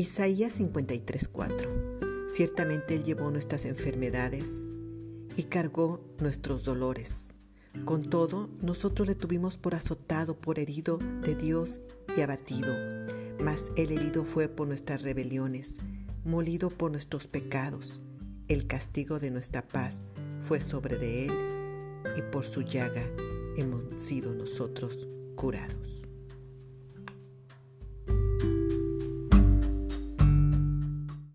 Isaías 53:4 Ciertamente Él llevó nuestras enfermedades y cargó nuestros dolores. Con todo, nosotros le tuvimos por azotado, por herido de Dios y abatido. Mas el herido fue por nuestras rebeliones, molido por nuestros pecados. El castigo de nuestra paz fue sobre de él, y por su llaga hemos sido nosotros curados.